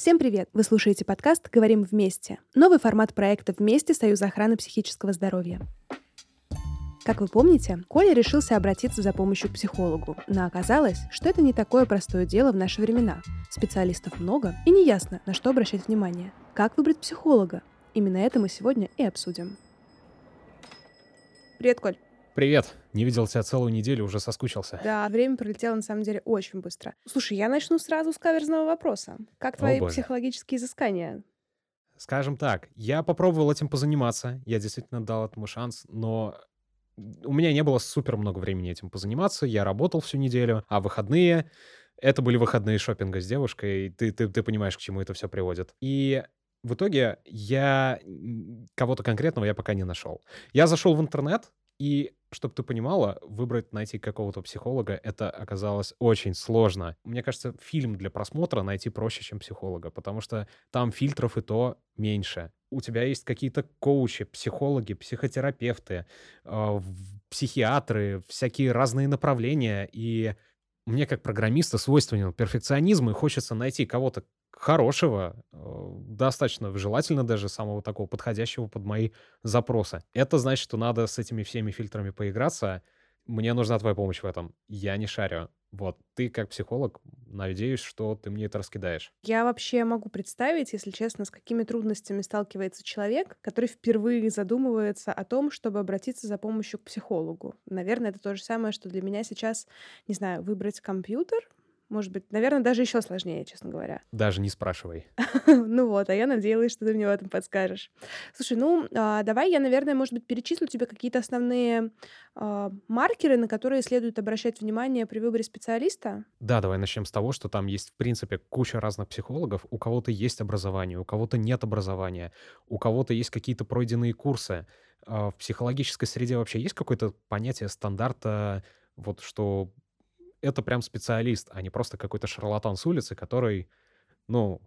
Всем привет! Вы слушаете подкаст «Говорим вместе». Новый формат проекта «Вместе. Союза охраны психического здоровья». Как вы помните, Коля решился обратиться за помощью к психологу, но оказалось, что это не такое простое дело в наши времена. Специалистов много, и неясно, на что обращать внимание. Как выбрать психолога? Именно это мы сегодня и обсудим. Привет, Коль. Привет. Не видел тебя целую неделю, уже соскучился. Да, время пролетело на самом деле очень быстро. Слушай, я начну сразу с каверзного вопроса. Как твои боже. психологические изыскания? Скажем так, я попробовал этим позаниматься, я действительно дал этому шанс, но у меня не было супер много времени этим позаниматься, я работал всю неделю, а выходные это были выходные шопинга с девушкой, и ты, ты, ты понимаешь, к чему это все приводит. И в итоге я кого-то конкретного я пока не нашел. Я зашел в интернет, и чтобы ты понимала, выбрать, найти какого-то психолога, это оказалось очень сложно. Мне кажется, фильм для просмотра найти проще, чем психолога, потому что там фильтров и то меньше. У тебя есть какие-то коучи, психологи, психотерапевты, э, психиатры, всякие разные направления, и мне как программиста свойственен перфекционизм, и хочется найти кого-то хорошего, э, достаточно желательно даже самого такого подходящего под мои запросы. Это значит, что надо с этими всеми фильтрами поиграться. Мне нужна твоя помощь в этом. Я не шарю. Вот, ты как психолог, надеюсь, что ты мне это раскидаешь. Я вообще могу представить, если честно, с какими трудностями сталкивается человек, который впервые задумывается о том, чтобы обратиться за помощью к психологу. Наверное, это то же самое, что для меня сейчас, не знаю, выбрать компьютер. Может быть, наверное, даже еще сложнее, честно говоря. Даже не спрашивай. Ну вот, а я надеялась, что ты мне в этом подскажешь. Слушай, ну а, давай я, наверное, может быть, перечислю тебе какие-то основные а, маркеры, на которые следует обращать внимание при выборе специалиста. Да, давай начнем с того, что там есть, в принципе, куча разных психологов. У кого-то есть образование, у кого-то нет образования, у кого-то есть какие-то пройденные курсы. А В психологической среде вообще есть какое-то понятие стандарта, вот что это прям специалист, а не просто какой-то шарлатан с улицы, который, ну,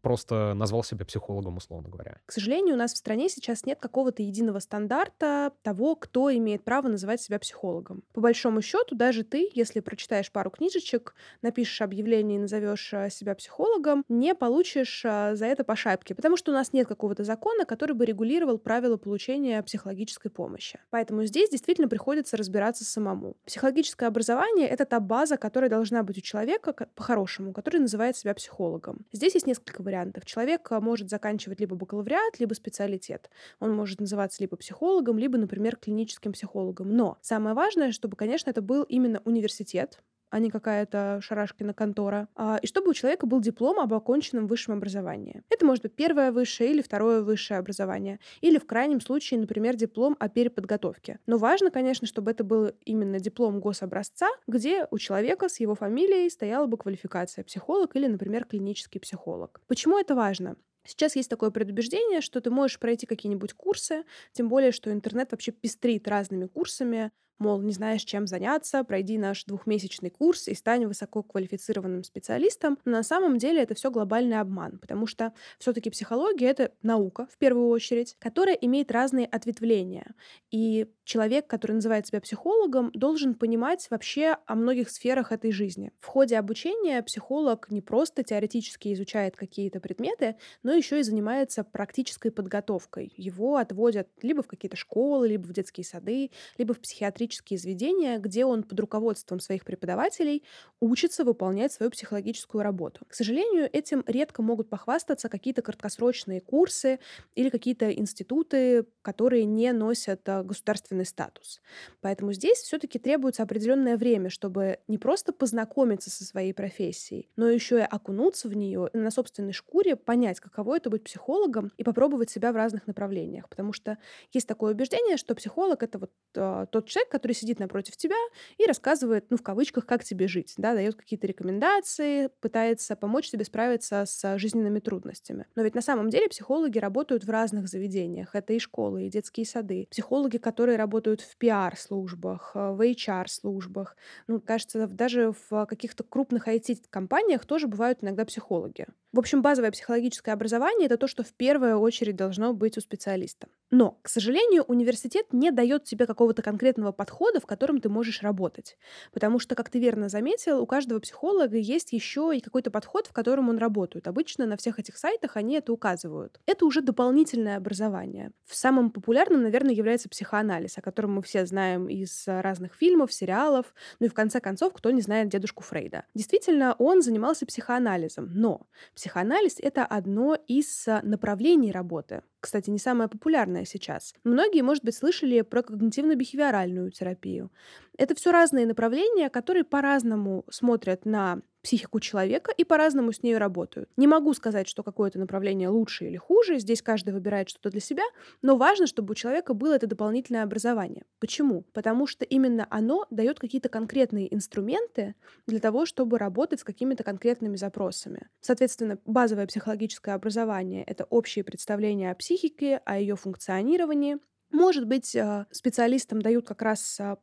просто назвал себя психологом, условно говоря. К сожалению, у нас в стране сейчас нет какого-то единого стандарта того, кто имеет право называть себя психологом. По большому счету, даже ты, если прочитаешь пару книжечек, напишешь объявление и назовешь а, себя психологом, не получишь а, за это по шапке, потому что у нас нет какого-то закона, который бы регулировал правила получения психологической помощи. Поэтому здесь действительно приходится разбираться самому. Психологическое образование — это та база, которая должна быть у человека по-хорошему, который называет себя психологом. Здесь есть несколько вариантов. Человек а, может заканчивать либо бакалавриат, либо специалитет. Он может называться либо психологом, либо, например, клиническим психологом. Но самое важное, чтобы, конечно, это был именно университет, а не какая-то шарашкина контора. А, И чтобы у человека был диплом об оконченном высшем образовании. Это может быть первое высшее или второе высшее образование. Или в крайнем случае, например, диплом о переподготовке. Но важно, конечно, чтобы это был именно диплом гособразца, где у человека с его фамилией стояла бы квалификация психолог или, например, клинический психолог. Почему это важно? Сейчас есть такое предубеждение, что ты можешь пройти какие-нибудь курсы, тем более, что интернет вообще пестрит разными курсами, мол, не знаешь, чем заняться, пройди наш двухмесячный курс и стань высококвалифицированным специалистом. Но на самом деле это все глобальный обман, потому что все-таки психология — это наука, в первую очередь, которая имеет разные ответвления. И человек, который называет себя психологом, должен понимать вообще о многих сферах этой жизни. В ходе обучения психолог не просто теоретически изучает какие-то предметы, но еще и занимается практической подготовкой. Его отводят либо в какие-то школы, либо в детские сады, либо в психиатрические заведения, где он под руководством своих преподавателей учится выполнять свою психологическую работу. К сожалению, этим редко могут похвастаться какие-то краткосрочные курсы или какие-то институты, которые не носят а, государственный статус. Поэтому здесь все-таки требуется определенное время, чтобы не просто познакомиться со своей профессией, но еще и окунуться в нее на собственной шкуре, понять, каково это быть психологом и попробовать себя в разных направлениях. Потому что есть такое убеждение, что психолог это вот а, тот человек, который сидит напротив тебя и рассказывает, ну, в кавычках, как тебе жить, да, дает какие-то рекомендации, пытается помочь тебе справиться с жизненными трудностями. Но ведь на самом деле психологи работают в разных заведениях. Это и школы, и детские сады. Психологи, которые работают в пиар-службах, э, в HR-службах. Ну, кажется, даже в каких-то крупных IT-компаниях тоже бывают иногда психологи. В общем, базовое психологическое образование — это то, что в первую очередь должно быть у специалиста. Но, к сожалению, университет не дает тебе какого-то конкретного подхода, в котором ты можешь работать. Потому что, как ты верно заметил, у каждого психолога есть еще и какой-то подход, в котором он работает. Обычно на всех этих сайтах они это указывают. Это уже дополнительное образование. В самом популярном, наверное, является психоанализ, о котором мы все знаем из разных фильмов, сериалов, ну и в конце концов, кто не знает дедушку Фрейда. Действительно, он занимался психоанализом, но психоанализ — это одно из направлений работы. Кстати, не самое популярное сейчас. Многие, может быть, слышали про когнитивно-бихевиоральную терапию. Это все разные направления, которые по-разному смотрят на психику человека и по-разному с ней работают. Не могу сказать, что какое-то направление лучше или хуже, здесь каждый выбирает что-то для себя, но важно, чтобы у человека было это дополнительное образование. Почему? Потому что именно оно дает какие-то конкретные инструменты для того, чтобы работать с какими-то конкретными запросами. Соответственно, базовое психологическое образование — это общее представление о психике, о ее функционировании, может быть, э, специалистам дают как раз а,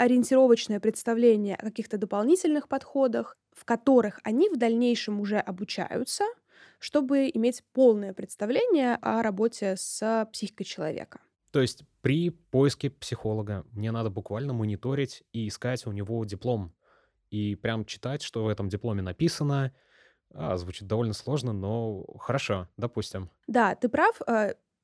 ориентировочное представление о каких-то дополнительных подходах, в которых они в дальнейшем уже обучаются, чтобы иметь полное представление о работе с психикой человека. То есть при поиске психолога мне надо буквально мониторить и искать у него диплом. И прям читать, что в этом дипломе написано. А, звучит довольно сложно, но хорошо, допустим. Да, ты прав.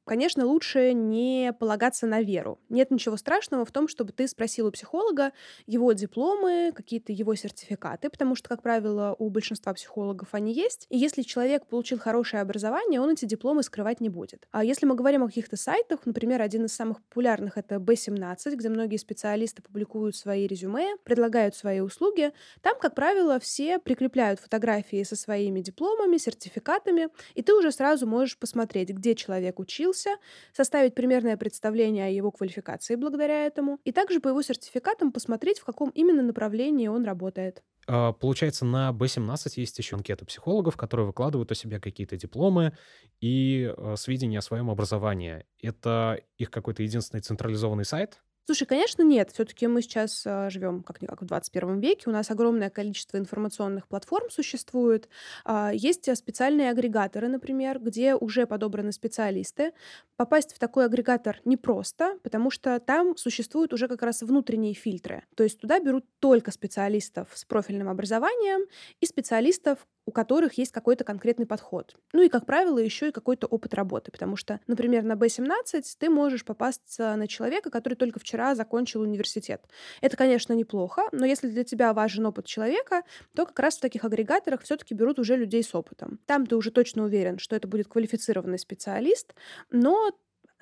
Конечно, лучше не полагаться на веру. Нет ничего страшного в том, чтобы ты спросил у психолога его дипломы, какие-то его сертификаты, потому что, как правило, у большинства психологов они есть. И если человек получил хорошее образование, он эти дипломы скрывать не будет. А если мы говорим о каких-то сайтах, например, один из самых популярных — это B17, где многие специалисты публикуют свои резюме, предлагают свои услуги, там, как правило, все прикрепляют фотографии со своими дипломами, сертификатами, и ты уже сразу можешь посмотреть, где человек учился, учился, составить примерное представление о его квалификации благодаря этому, и также по его сертификатам посмотреть, в каком именно направлении он работает. А, получается, на B17 есть еще анкеты психологов, которые выкладывают о себе какие-то дипломы и э, сведения о своем образовании. Это их какой-то единственный централизованный сайт, Слушай, конечно, нет. Все-таки мы сейчас а, живем как-никак в 21 веке. У нас огромное количество информационных платформ существует. А, есть специальные агрегаторы, например, где уже подобраны специалисты. Попасть в такой агрегатор непросто, потому что там существуют уже как раз внутренние фильтры. То есть туда берут только специалистов с профильным образованием и специалистов, у которых есть какой-то конкретный подход. Ну и, как правило, еще и какой-то опыт работы, потому что, например, на B17 ты можешь попасться на человека, который только вчера закончил университет. Это, конечно, неплохо, но если для тебя важен опыт человека, то как раз в таких агрегаторах все-таки берут уже людей с опытом. Там ты уже точно уверен, что это будет квалифицированный специалист, но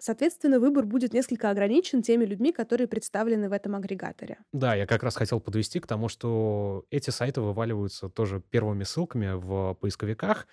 Соответственно, выбор будет несколько ограничен теми людьми, которые представлены в этом агрегаторе. Да, я как раз хотел подвести к тому, что эти сайты вываливаются тоже первыми ссылками в поисковиках,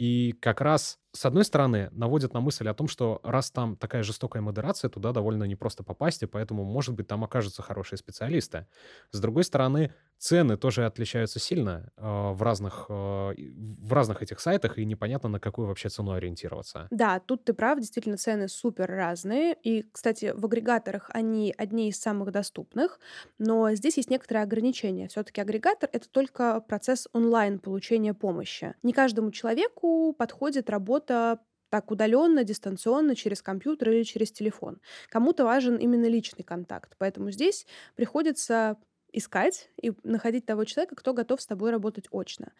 и как раз, с одной стороны, наводит на мысль о том, что раз там такая жестокая модерация, туда довольно непросто попасть, и поэтому, может быть, там окажутся хорошие специалисты. С другой стороны, цены тоже отличаются сильно э, в, разных, э, в разных этих сайтах, и непонятно, на какую вообще цену ориентироваться. Да, тут ты прав, действительно, цены супер разные. И, кстати, в агрегаторах они одни из самых доступных, но здесь есть некоторые ограничения. Все-таки агрегатор — это только процесс онлайн получения помощи. Не каждому человеку подходит работа так удаленно, дистанционно, через компьютер или через телефон. Кому-то важен именно личный контакт. Поэтому здесь приходится искать и находить того человека, кто готов с тобой работать очно.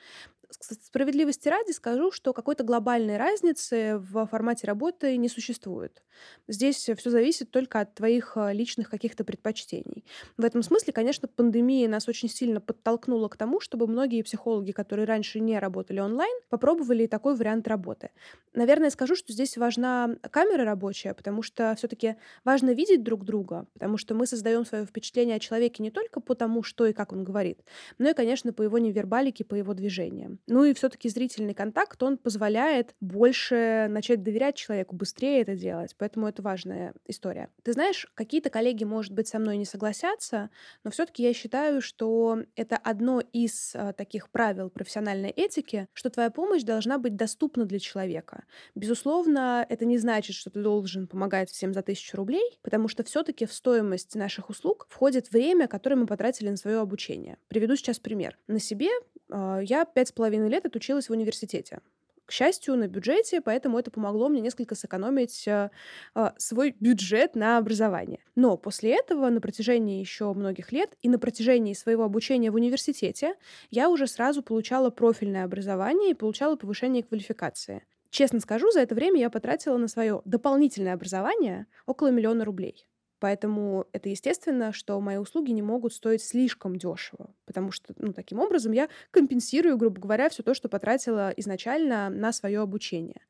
Справедливости ради скажу, что какой-то глобальной разницы в формате работы не существует. Здесь все зависит только от твоих э, личных каких-то предпочтений. В этом смысле, конечно, пандемия нас очень сильно подтолкнула к тому, чтобы многие психологи, которые раньше не работали онлайн, попробовали такой вариант работы. Наверное, скажу, что здесь важна камера рабочая, потому что все-таки важно видеть друг друга, потому что мы создаем свое впечатление о человеке не только по тому, что и как он говорит, но и, конечно, по его невербалике, по его движениям. Ну и все-таки зрительный контакт, он позволяет больше начать доверять человеку, быстрее это делать. Поэтому это важная история. Ты знаешь, какие-то коллеги, может быть, со мной не согласятся, но все-таки я считаю, что это одно из а, таких правил профессиональной этики, что твоя помощь должна быть доступна для человека. Безусловно, это не значит, что ты должен помогать всем за тысячу рублей, потому что все-таки в стоимость наших услуг входит время, которое мы потратили на свое обучение. Приведу сейчас пример. На себе я пять с половиной лет отучилась в университете. к счастью, на бюджете, поэтому это помогло мне несколько сэкономить э, э, свой бюджет на образование. Но после этого на протяжении еще многих лет и на протяжении своего обучения в университете я уже сразу получала профильное образование и получала повышение квалификации. Честно скажу, за это время я потратила на свое дополнительное образование около миллиона рублей. Поэтому это естественно, что мои услуги не могут стоить слишком дешево, потому что, ну, таким образом я компенсирую, грубо говоря, все то, что потратила изначально на свое обучение.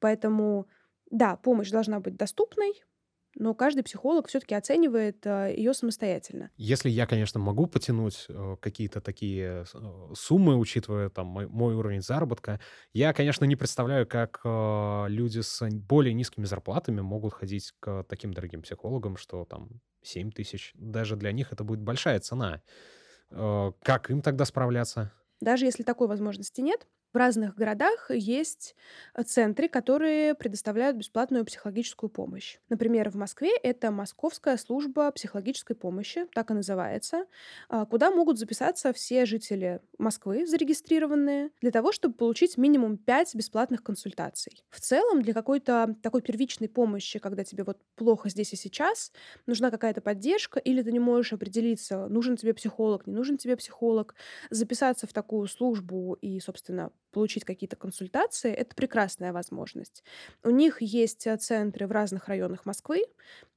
Поэтому, да, помощь должна быть доступной, но каждый психолог все-таки оценивает э, ее самостоятельно. Если я, конечно, могу потянуть э, какие-то такие э, суммы, учитывая там мой, мой уровень заработка, я, конечно, не представляю, как люди с более низкими зарплатами могут ходить к таким дорогим психологам, что там 7 тысяч. Даже для них это будет большая цена. Как им тогда справляться? Даже если такой возможности нет, в разных городах есть центры, которые предоставляют бесплатную психологическую помощь. Например, в Москве это Московская служба психологической помощи, так и называется, а, куда могут записаться все жители Москвы, зарегистрированные, для того, чтобы получить минимум 5 бесплатных консультаций. В целом, для какой-то такой первичной помощи, когда тебе вот плохо здесь и сейчас, нужна какая-то поддержка, или ты не можешь определиться, нужен тебе психолог, не нужен тебе психолог, записаться в такую службу и, собственно, получить какие-то консультации, это прекрасная возможность. У них есть э, центры в разных районах Москвы.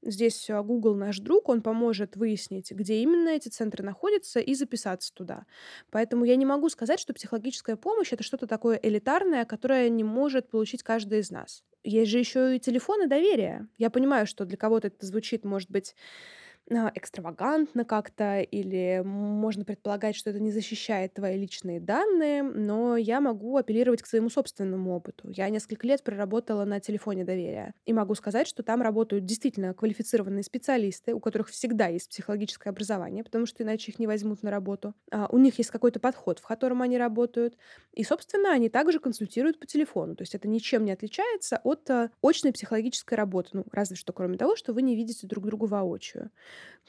Здесь э, Google наш друг, он поможет выяснить, где именно эти центры находятся и записаться туда. Поэтому я не могу сказать, что психологическая помощь это что-то такое элитарное, которое не может получить каждый из нас. Есть же еще и телефоны доверия. Я понимаю, что для кого-то это звучит, может быть, а, экстравагантно как-то, или можно предполагать, что это не защищает твои личные данные, но я могу апеллировать к своему собственному опыту. Я несколько лет проработала на телефоне доверия, и могу сказать, что там работают действительно квалифицированные специалисты, у которых всегда есть психологическое образование, потому что иначе их не возьмут на работу. А у них есть какой-то подход, в котором они работают, и, собственно, они также консультируют по телефону, то есть это ничем не отличается от а, очной психологической работы, ну, разве что кроме того, что вы не видите друг друга воочию.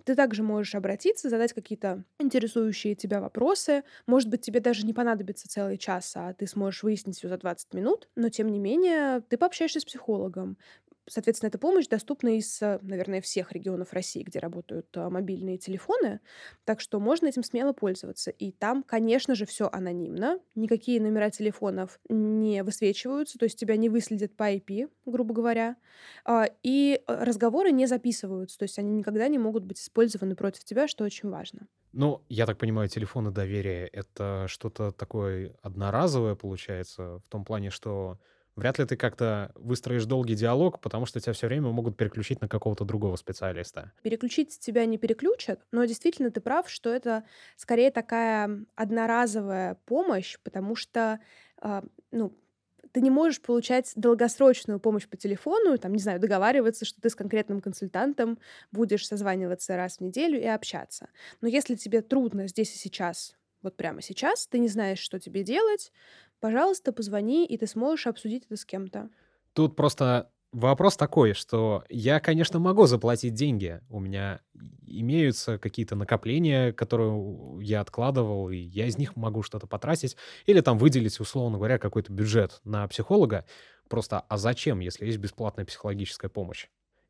Ты также можешь обратиться, задать какие-то интересующие тебя вопросы. Может быть, тебе даже не понадобится целый час, а ты сможешь выяснить все за 20 минут. Но, тем не менее, ты пообщаешься с психологом. Соответственно, эта помощь доступна из, э, наверное, всех регионов России, где работают а, мобильные телефоны, так что можно этим смело пользоваться. И там, конечно же, все анонимно, никакие номера телефонов не высвечиваются, то есть тебя не выследят по IP, грубо говоря, а, и э, разговоры не записываются, то есть они никогда не могут быть использованы против тебя, что очень важно. Ну, я так понимаю, телефоны доверия — это что-то такое одноразовое, получается, в том плане, что вряд ли ты как-то выстроишь долгий диалог, потому что тебя все время могут переключить на какого-то другого специалиста. Переключить тебя не переключат, но действительно ты прав, что это скорее такая одноразовая помощь, потому что, э, ну, ты не можешь получать долгосрочную помощь по телефону, там, не знаю, договариваться, что ты с конкретным консультантом будешь созваниваться раз в неделю и общаться. Но если тебе трудно здесь и сейчас, вот прямо сейчас, ты не знаешь, что тебе делать, Пожалуйста, позвони, и ты сможешь обсудить это с кем-то. Тут просто вопрос такой, что я, конечно, могу заплатить деньги. У меня имеются какие-то накопления, которые я откладывал, и я из них могу что-то потратить. Или там выделить, условно говоря, какой-то бюджет на психолога. Просто, а зачем, если есть бесплатная психологическая помощь?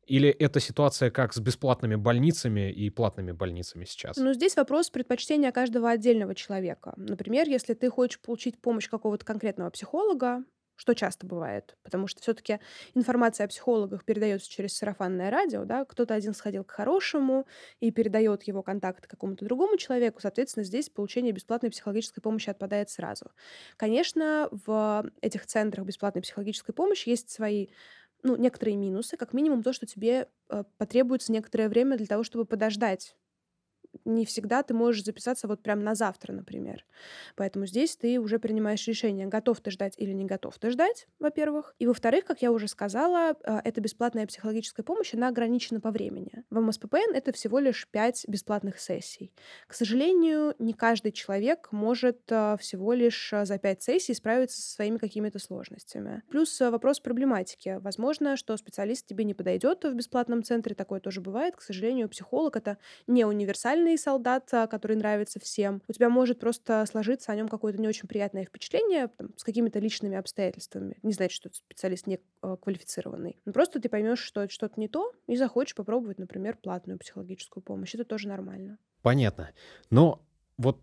Или это ситуация как с бесплатными больницами и платными больницами сейчас? Ну, здесь вопрос предпочтения каждого отдельного человека. Например, если ты хочешь получить помощь какого-то конкретного психолога, что часто бывает, потому что все-таки информация о психологах передается через сарафанное радио, да, кто-то один сходил к хорошему и передает его контакт какому-то другому человеку, соответственно, здесь получение бесплатной психологической помощи отпадает сразу. Конечно, в этих центрах бесплатной психологической помощи есть свои ну, некоторые минусы, как минимум то, что тебе э, потребуется некоторое время для того, чтобы подождать не всегда ты можешь записаться вот прям на завтра, например. Поэтому здесь ты уже принимаешь решение, готов ты ждать или не готов ты ждать, во-первых. И во-вторых, как я уже сказала, э, это бесплатная психологическая помощь, она ограничена по времени. В МСППН это всего лишь 5 бесплатных сессий. К сожалению, не каждый человек может э, всего лишь э, за 5 сессий справиться со своими какими-то сложностями. Плюс вопрос проблематики. Возможно, что специалист тебе не подойдет в бесплатном центре, такое тоже бывает. К сожалению, психолог — это не универсальный идеальный солдат, который нравится всем. У тебя может просто сложиться о нем какое-то не очень приятное впечатление там, с какими-то личными обстоятельствами. Не значит, что специалист не а, квалифицированный. Но просто ты поймешь, что это что-то не то, и захочешь попробовать, например, платную психологическую помощь. Это тоже нормально. Понятно. Но вот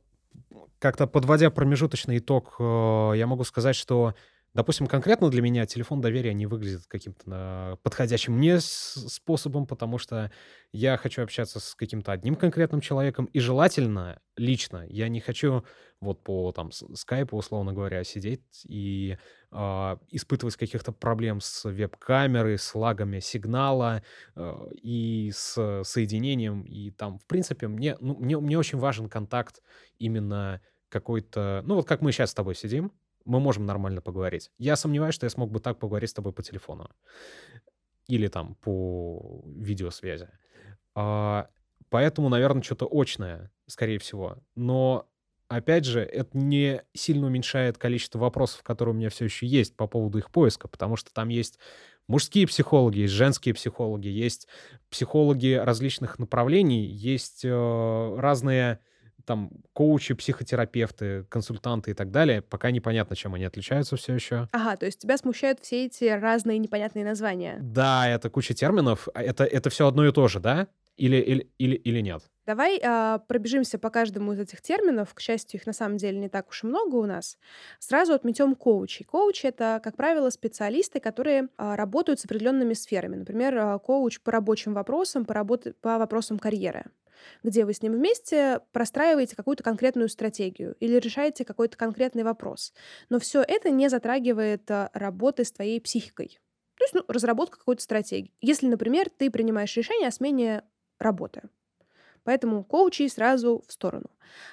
как-то подводя промежуточный итог, э, я могу сказать, что Допустим, конкретно для меня телефон доверия не выглядит каким-то подходящим мне способом, потому что я хочу общаться с каким-то одним конкретным человеком, и желательно лично. Я не хочу вот по там скайпу, условно говоря, сидеть и э, испытывать каких-то проблем с веб-камерой, с лагами сигнала э, и с соединением. И там, в принципе, мне, ну, мне, мне очень важен контакт именно какой-то... Ну, вот как мы сейчас с тобой сидим, мы можем нормально поговорить. Я сомневаюсь, что я смог бы так поговорить с тобой по телефону. Или там по видеосвязи. А, поэтому, наверное, что-то очное, скорее всего. Но, опять же, это не сильно уменьшает количество вопросов, которые у меня все еще есть по поводу их поиска, потому что там есть мужские психологи, есть женские психологи, есть психологи различных направлений, есть э, разные там коучи, психотерапевты, консультанты и так далее, пока непонятно, чем они отличаются все еще. Ага, то есть тебя смущают все эти разные непонятные названия. Да, это куча терминов. А это, это все одно и то же, да? Или, или, или, или нет? Давай а, пробежимся по каждому из этих терминов. К счастью, их на самом деле не так уж и много у нас. Сразу отметем коучи. Коучи — это, как правило, специалисты, которые а, работают с определенными сферами. Например, а, коуч по рабочим вопросам, по, работе, по вопросам карьеры где вы с ним вместе простраиваете какую-то конкретную стратегию или решаете какой-то конкретный вопрос. Но все это не затрагивает а, работы с твоей психикой. То есть ну, разработка какой-то стратегии. Если, например, ты принимаешь решение о смене работы, Поэтому коучи сразу в сторону.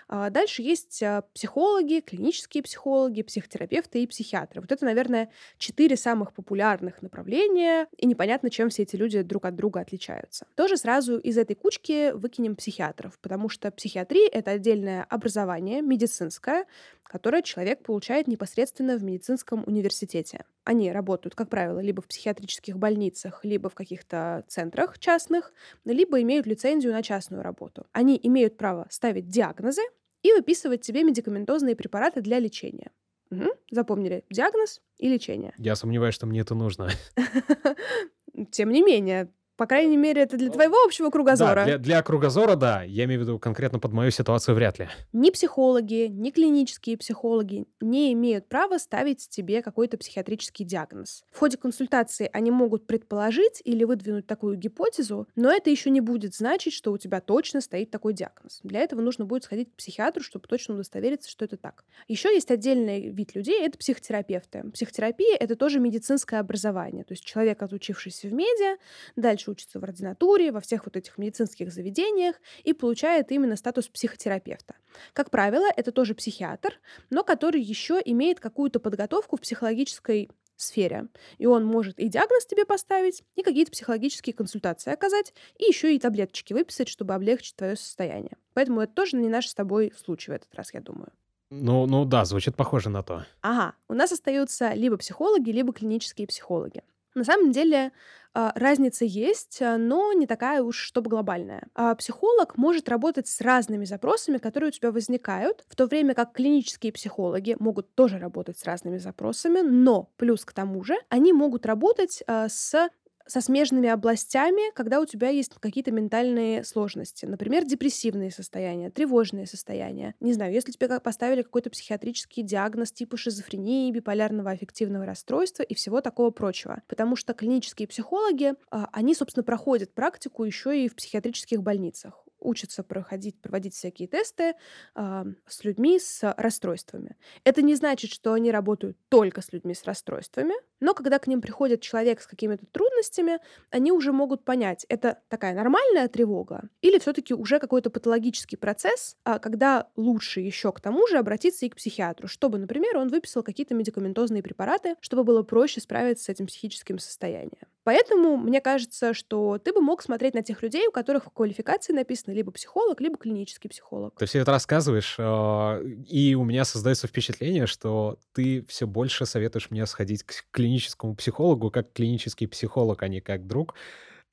А дальше есть а, психологи, клинические психологи, психотерапевты и психиатры. Вот это, наверное, четыре самых популярных направления, и непонятно, чем все эти люди друг от друга отличаются. Тоже сразу из этой кучки выкинем психиатров, потому что психиатрия — это отдельное образование медицинское, которое человек получает непосредственно в медицинском университете. Они работают, как правило, либо в психиатрических больницах, либо в каких-то центрах частных, либо имеют лицензию на частную работу. Они имеют право ставить диагнозы и выписывать тебе медикаментозные препараты для лечения. Угу. Запомнили диагноз и лечение. Я сомневаюсь, что мне это нужно. Тем не менее, по крайней мере, это для твоего общего кругозора. Да, для, для кругозора, да. Я имею в виду конкретно под мою ситуацию вряд ли. Ни психологи, ни клинические психологи не имеют права ставить тебе какой-то психиатрический диагноз. В ходе консультации они могут предположить или выдвинуть такую гипотезу, но это еще не будет значить, что у тебя точно стоит такой диагноз. Для этого нужно будет сходить к психиатру, чтобы точно удостовериться, что это так. Еще есть отдельный вид людей — это психотерапевты. Психотерапия — это тоже медицинское образование. То есть человек, отучившийся в медиа, дальше дальше учится в ординатуре, во всех вот этих медицинских заведениях и получает именно статус психотерапевта. Как правило, это тоже психиатр, но который еще имеет какую-то подготовку в психологической сфере. И он может и диагноз тебе поставить, и какие-то психологические консультации оказать, и еще и таблеточки выписать, чтобы облегчить твое состояние. Поэтому это тоже не наш с тобой случай в этот раз, я думаю. Ну, ну да, звучит похоже на то. Ага, у нас остаются либо психологи, либо клинические психологи. На самом деле а, разница есть, а, но не такая уж, чтобы глобальная. А, психолог может работать с разными запросами, которые у тебя возникают, в то время как клинические психологи могут тоже работать с разными запросами, но плюс к тому же они могут работать с со смежными областями, когда у тебя есть какие-то ментальные сложности. Например, депрессивные состояния, тревожные состояния. Не знаю, если тебе поставили какой-то психиатрический диагноз типа шизофрении, биполярного аффективного расстройства и всего такого прочего. Потому что клинические психологи, а, они, собственно, проходят практику еще и в психиатрических больницах учатся проходить, проводить всякие тесты э, с людьми с расстройствами. Это не значит, что они работают только с людьми с расстройствами, но когда к ним приходит человек с какими-то трудностями, они уже могут понять, это такая нормальная тревога или все-таки уже какой-то патологический процесс, а когда лучше еще к тому же обратиться и к психиатру, чтобы, например, он выписал какие-то медикаментозные препараты, чтобы было проще справиться с этим психическим состоянием. Поэтому мне кажется, что ты бы мог смотреть на тех людей, у которых в квалификации написано либо психолог, либо клинический психолог. Ты все это рассказываешь, а, и у меня создается впечатление, что ты все больше советуешь мне сходить к клиническому психологу как клинический психолог, а не как друг.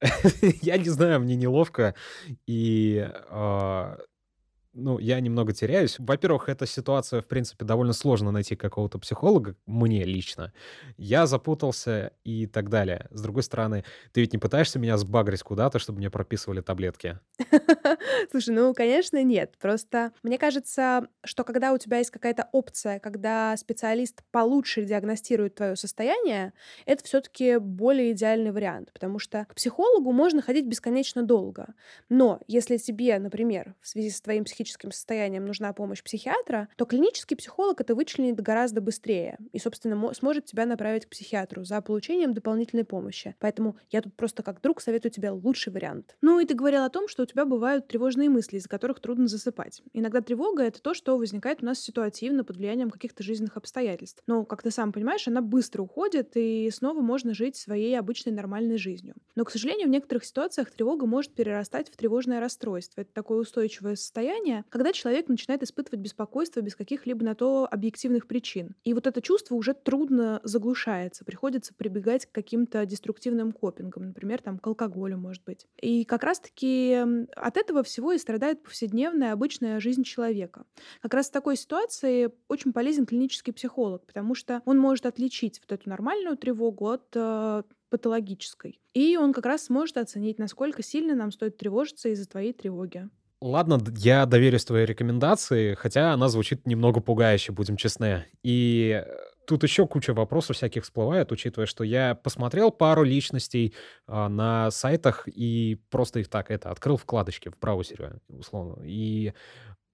Я не знаю, мне неловко. И а, ну, я немного теряюсь. Во-первых, эта ситуация, в принципе, довольно сложно найти какого-то психолога, мне лично. Я запутался и так далее. С другой стороны, ты ведь не пытаешься меня сбагрить куда-то, чтобы мне прописывали таблетки? Слушай, ну, конечно, нет. Просто мне кажется, что когда у тебя есть какая-то опция, когда специалист получше диагностирует твое состояние, это все-таки более идеальный вариант, потому что к психологу можно ходить бесконечно долго. Но если тебе, например, в связи с твоим психическим психическим состоянием нужна помощь психиатра, то клинический психолог это вычленит гораздо быстрее и, собственно, сможет тебя направить к психиатру за получением дополнительной помощи. Поэтому я тут просто как друг советую тебе лучший вариант. Ну и ты говорил о том, что у тебя бывают тревожные мысли, из-за которых трудно засыпать. Иногда тревога — это то, что возникает у нас ситуативно под влиянием каких-то жизненных обстоятельств. Но, как ты сам понимаешь, она быстро уходит, и снова можно жить своей обычной нормальной жизнью. Но, к сожалению, в некоторых ситуациях тревога может перерастать в тревожное расстройство. Это такое устойчивое состояние, состояние, когда человек начинает испытывать беспокойство без каких-либо на то объективных причин. И вот это чувство уже трудно заглушается, приходится прибегать к каким-то деструктивным копингам, например, там, к алкоголю, может быть. И как раз-таки от этого всего и страдает повседневная обычная жизнь человека. Как раз в такой ситуации очень полезен клинический психолог, потому что он может отличить вот эту нормальную тревогу от э, патологической. И он как раз сможет оценить, насколько сильно нам стоит тревожиться из-за твоей тревоги. Ладно, я доверюсь твоей рекомендации, хотя она звучит немного пугающе, будем честны. И э, тут еще куча вопросов всяких всплывает, учитывая, что я посмотрел пару личностей а, на сайтах и просто их так это открыл вкладочки в браузере, условно. И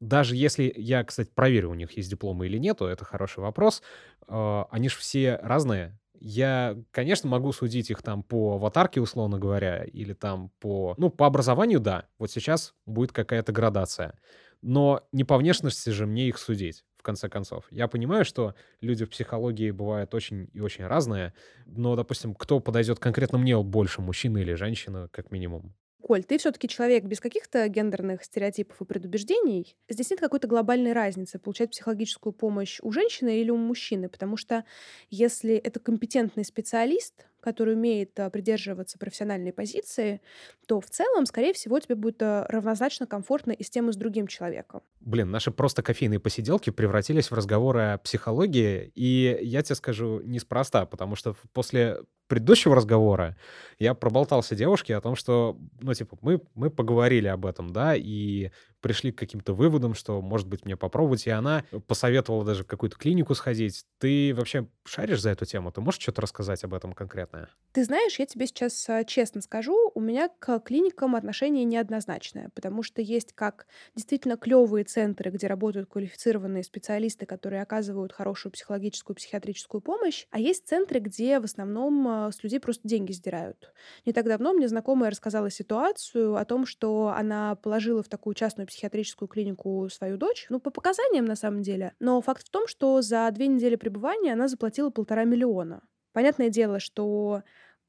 даже если я, кстати, проверю, у них есть дипломы или нету, это хороший вопрос. Э, они же все разные, я, конечно, могу судить их там по аватарке, условно говоря, или там по... Ну, по образованию, да. Вот сейчас будет какая-то градация. Но не по внешности же мне их судить, в конце концов. Я понимаю, что люди в психологии бывают очень и очень разные, но, допустим, кто подойдет конкретно мне больше, мужчина или женщина, как минимум? Коль, ты все-таки человек без каких-то гендерных стереотипов и предубеждений. Здесь нет какой-то глобальной разницы, получать психологическую помощь у женщины или у мужчины, потому что если это компетентный специалист, который умеет а, придерживаться профессиональной позиции, то в целом, скорее всего, тебе будет а, равнозначно комфортно и с тем, и с другим человеком. Блин, наши просто кофейные посиделки превратились в разговоры о психологии, и я тебе скажу неспроста, потому что после предыдущего разговора я проболтался девушке о том, что, ну, типа, мы, мы поговорили об этом, да, и пришли к каким-то выводам, что, может быть, мне попробовать, и она посоветовала даже в какую-то клинику сходить. Ты вообще шаришь за эту тему? Ты можешь что-то рассказать об этом конкретное? Ты знаешь, я тебе сейчас а, честно скажу, у меня к клиникам отношение неоднозначное, потому что есть как действительно клевые центры, где работают квалифицированные специалисты, которые оказывают хорошую психологическую, психиатрическую помощь, а есть центры, где в основном а, с людей просто деньги сдирают. Не так давно мне знакомая рассказала ситуацию о том, что она положила в такую частную психиатрическую клинику свою дочь, ну, по показаниям на самом деле. Но факт в том, что за две недели пребывания она заплатила полтора миллиона. Понятное дело, что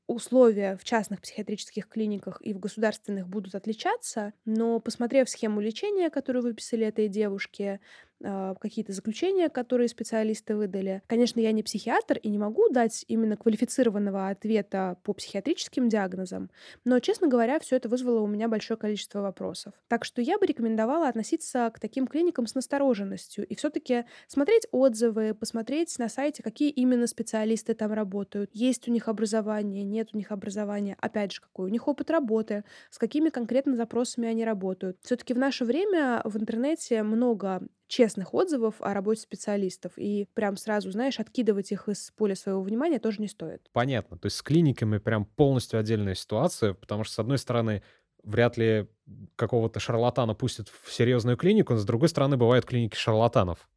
условия в частных психиатрических клиниках и в государственных будут отличаться, но посмотрев схему лечения, которую выписали этой девушке, какие-то заключения, которые специалисты выдали. Конечно, я не психиатр и не могу дать именно квалифицированного ответа по психиатрическим диагнозам, но, честно говоря, все это вызвало у меня большое количество вопросов. Так что я бы рекомендовала относиться к таким клиникам с настороженностью и все-таки смотреть отзывы, посмотреть на сайте, какие именно специалисты там работают, есть у них образование, нет у них образования, опять же, какой у них опыт работы, с какими конкретно запросами они работают. Все-таки в наше время в интернете много честных отзывов о работе специалистов. И прям сразу, знаешь, откидывать их из поля своего внимания тоже не стоит. Понятно. То есть с клиниками прям полностью отдельная ситуация, потому что, с одной стороны, вряд ли какого-то шарлатана пустят в серьезную клинику, но с другой стороны, бывают клиники шарлатанов.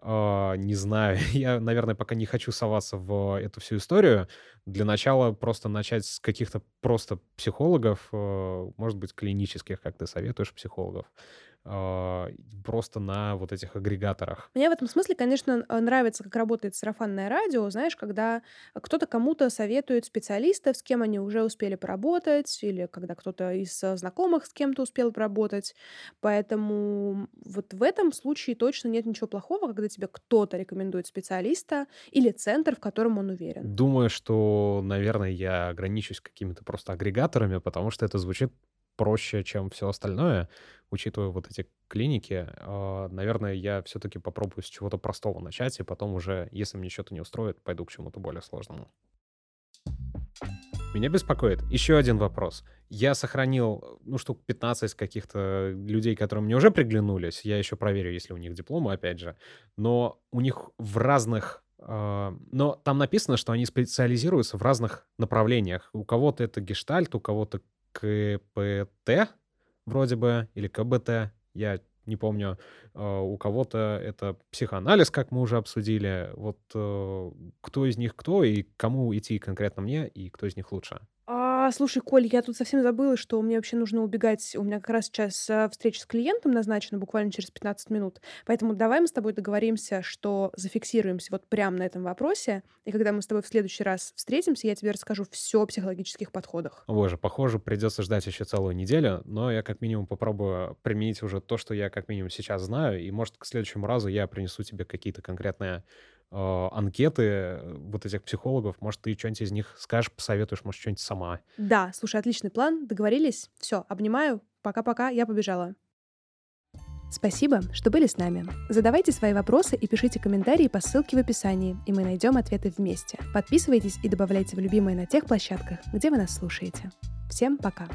Uh, не знаю, я, наверное, пока не хочу соваться в эту всю историю. Для начала просто начать с каких-то просто психологов, uh, может быть, клинических, как ты советуешь, психологов. Э, просто на вот этих агрегаторах. Мне в этом смысле, конечно, э, нравится, как работает сарафанное радио, знаешь, когда кто-то кому-то советует специалистов, с кем они уже успели поработать, или когда кто-то из э, знакомых с кем-то успел поработать. Поэтому вот в этом случае точно нет ничего плохого, когда тебе кто-то рекомендует специалиста или центр, в котором он уверен. Думаю, что, наверное, я ограничусь какими-то просто агрегаторами, потому что это звучит проще, чем все остальное, учитывая вот эти клиники. А, наверное, я все-таки попробую с чего-то простого начать, и потом уже, если мне что-то не устроит, пойду к чему-то более сложному. Меня беспокоит еще один вопрос. Я сохранил, ну, штук 15 каких-то людей, которые мне уже приглянулись. Я еще проверю, если у них дипломы, опять же. Но у них в разных а, но там написано, что они специализируются в разных направлениях. У кого-то это гештальт, у кого-то КПТ вроде бы, или КБТ, я не помню. А, у кого-то это психоанализ, как мы уже обсудили. Вот э, кто из них кто и кому идти конкретно мне, и кто из них лучше? А, слушай, Коль, я тут совсем забыла, что мне вообще нужно убегать. У меня как раз сейчас э, встреча с клиентом назначена буквально через 15 минут. Поэтому давай мы с тобой договоримся, что зафиксируемся вот прямо на этом вопросе. И когда мы с тобой в следующий раз встретимся, я тебе расскажу все о психологических подходах. Боже, похоже, придется ждать еще целую неделю, но я как минимум попробую применить уже то, что я как минимум сейчас знаю, и может к следующему разу я принесу тебе какие-то конкретные анкеты э, вот этих психологов. Может, ты что-нибудь из них скажешь, посоветуешь, может, что-нибудь сама. Да, слушай, отличный план, договорились. Все, обнимаю. Пока-пока, я побежала. Спасибо, что были с нами. Задавайте свои вопросы и пишите комментарии по ссылке в описании, и мы найдем ответы вместе. Подписывайтесь и добавляйте в любимые на тех площадках, где вы нас слушаете. Всем пока!